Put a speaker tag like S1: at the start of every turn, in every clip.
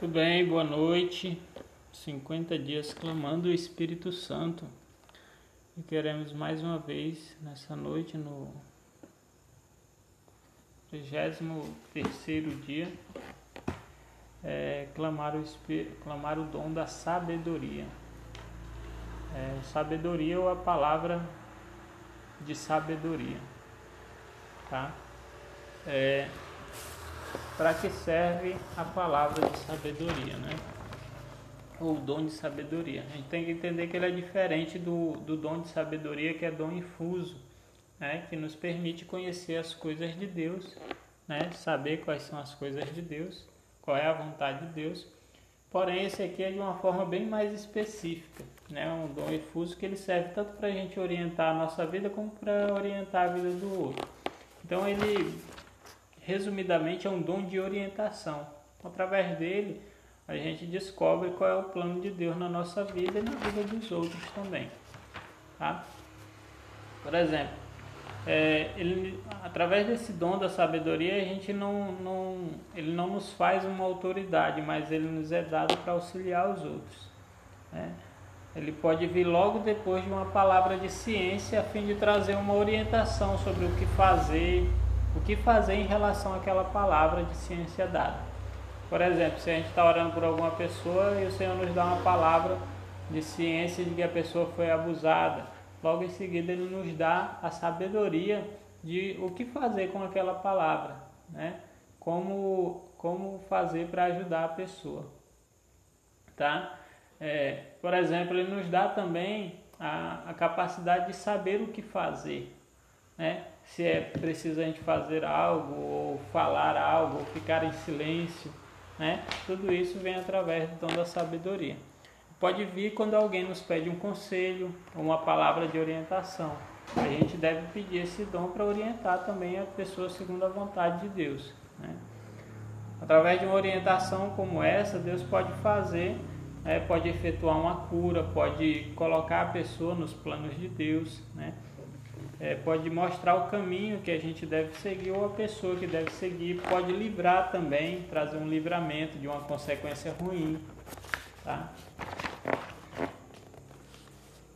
S1: Tudo bem, boa noite. 50 dias clamando o Espírito Santo. E queremos mais uma vez nessa noite, no 33 dia, é, clamar, o, clamar o dom da sabedoria. É, sabedoria ou a palavra de sabedoria. Tá? É, para que serve a palavra de sabedoria, né? Ou dom de sabedoria. A gente tem que entender que ele é diferente do, do dom de sabedoria, que é dom infuso, né? Que nos permite conhecer as coisas de Deus, né? Saber quais são as coisas de Deus, qual é a vontade de Deus. Porém, esse aqui é de uma forma bem mais específica, né? Um dom infuso que ele serve tanto para a gente orientar a nossa vida como para orientar a vida do outro. Então, ele resumidamente, é um dom de orientação. Através dele, a gente descobre qual é o plano de Deus na nossa vida e na vida dos outros também. Tá? Por exemplo, é, ele, através desse dom da sabedoria, a gente não, não, ele não nos faz uma autoridade, mas ele nos é dado para auxiliar os outros. Né? Ele pode vir logo depois de uma palavra de ciência, a fim de trazer uma orientação sobre o que fazer, o que fazer em relação àquela palavra de ciência dada. Por exemplo, se a gente está orando por alguma pessoa e o Senhor nos dá uma palavra de ciência de que a pessoa foi abusada, logo em seguida ele nos dá a sabedoria de o que fazer com aquela palavra, né? Como, como fazer para ajudar a pessoa, tá? É, por exemplo, ele nos dá também a, a capacidade de saber o que fazer, né? Se é preciso a gente fazer algo, ou falar algo, ou ficar em silêncio, né? Tudo isso vem através do dom da sabedoria. Pode vir quando alguém nos pede um conselho, uma palavra de orientação. A gente deve pedir esse dom para orientar também a pessoa segundo a vontade de Deus. Né? Através de uma orientação como essa, Deus pode fazer, né? pode efetuar uma cura, pode colocar a pessoa nos planos de Deus, né? É, pode mostrar o caminho que a gente deve seguir ou a pessoa que deve seguir, pode livrar também, trazer um livramento de uma consequência ruim, tá?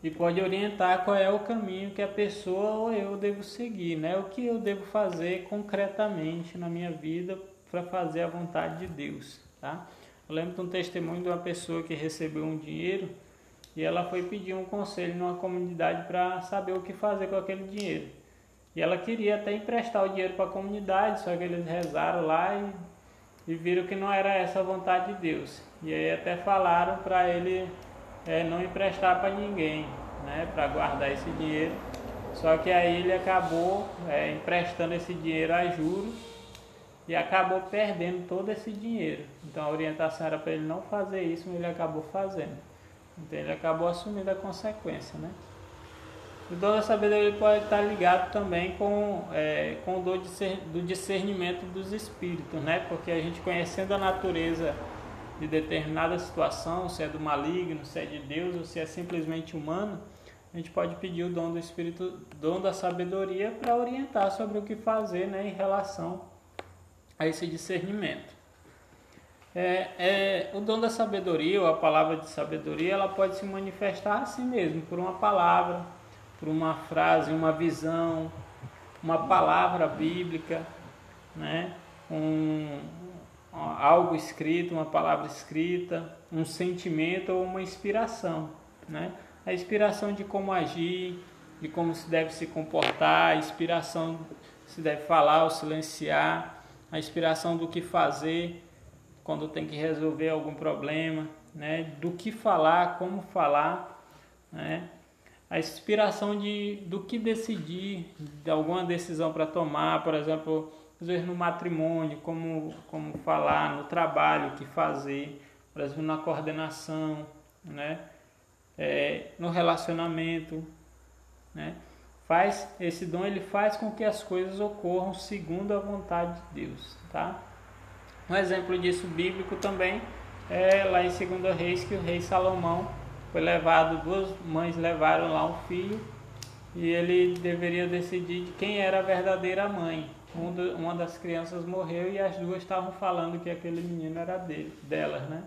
S1: E pode orientar qual é o caminho que a pessoa ou eu devo seguir, né? O que eu devo fazer concretamente na minha vida para fazer a vontade de Deus, tá? Eu lembro de um testemunho de uma pessoa que recebeu um dinheiro e ela foi pedir um conselho numa comunidade para saber o que fazer com aquele dinheiro. E ela queria até emprestar o dinheiro para a comunidade, só que eles rezaram lá e, e, viram que não era essa a vontade de Deus. E aí até falaram para ele é, não emprestar para ninguém, né, para guardar esse dinheiro. Só que aí ele acabou é, emprestando esse dinheiro a juros e acabou perdendo todo esse dinheiro. Então a orientação era para ele não fazer isso, mas ele acabou fazendo. Então ele acabou assumindo a consequência, né? O dom da sabedoria pode estar ligado também com, é, com o dom do discernimento dos espíritos, né? Porque a gente conhecendo a natureza de determinada situação, se é do maligno, se é de Deus ou se é simplesmente humano, a gente pode pedir o dom do espírito, dom da sabedoria para orientar sobre o que fazer, né, em relação a esse discernimento. É, é, o dom da sabedoria, ou a palavra de sabedoria, ela pode se manifestar assim mesmo, por uma palavra, por uma frase, uma visão, uma palavra bíblica, né? um, algo escrito, uma palavra escrita, um sentimento ou uma inspiração. Né? A inspiração de como agir, de como se deve se comportar, a inspiração se deve falar ou silenciar, a inspiração do que fazer quando tem que resolver algum problema, né? Do que falar, como falar, né? A inspiração de do que decidir, de alguma decisão para tomar, por exemplo, às vezes no matrimônio, como como falar, no trabalho, o que fazer, por exemplo, na coordenação, né? É, no relacionamento, né? Faz esse dom ele faz com que as coisas ocorram segundo a vontade de Deus, tá? Um exemplo disso bíblico também é lá em 2 Reis que o rei Salomão foi levado, duas mães levaram lá um filho e ele deveria decidir quem era a verdadeira mãe. um uma das crianças morreu e as duas estavam falando que aquele menino era dele, delas, né?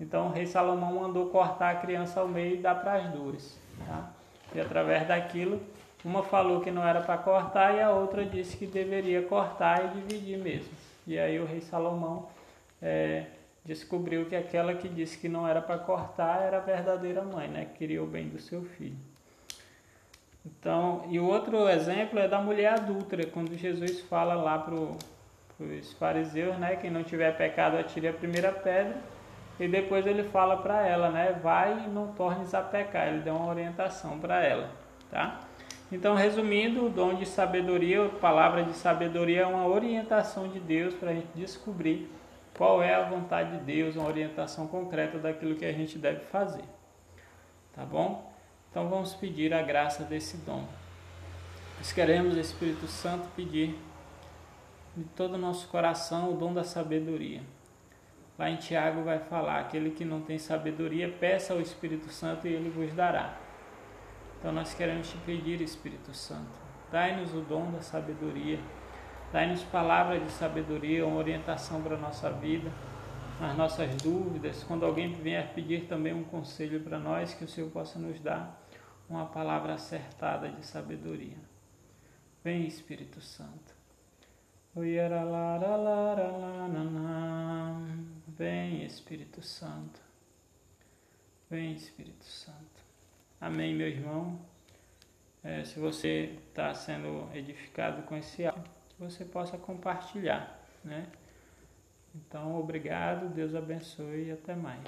S1: Então o rei Salomão mandou cortar a criança ao meio e dar para as duas, tá? E através daquilo, uma falou que não era para cortar e a outra disse que deveria cortar e dividir mesmo. E aí o rei Salomão é, descobriu que aquela que disse que não era para cortar era a verdadeira mãe, né? Que queria o bem do seu filho. Então, e o outro exemplo é da mulher adúltera, quando Jesus fala lá para os fariseus, né? Quem não tiver pecado atire a primeira pedra. E depois ele fala para ela, né? Vai e não tornes a pecar. Ele deu uma orientação para ela, tá? Então, resumindo, o dom de sabedoria, a palavra de sabedoria é uma orientação de Deus para a gente descobrir qual é a vontade de Deus, uma orientação concreta daquilo que a gente deve fazer. Tá bom? Então vamos pedir a graça desse dom. Nós queremos, Espírito Santo, pedir de todo o nosso coração o dom da sabedoria. Lá em Tiago vai falar: aquele que não tem sabedoria, peça ao Espírito Santo e ele vos dará. Então nós queremos te pedir, Espírito Santo, dai-nos o dom da sabedoria, dai-nos palavras de sabedoria, uma orientação para a nossa vida, nas nossas dúvidas. Quando alguém vier pedir também um conselho para nós, que o Senhor possa nos dar uma palavra acertada de sabedoria. Vem, Espírito Santo. Vem, Espírito Santo. Vem, Espírito Santo. Amém, meu irmão. É, se você está sendo edificado com esse áudio, que você possa compartilhar, né? Então, obrigado, Deus abençoe e até mais.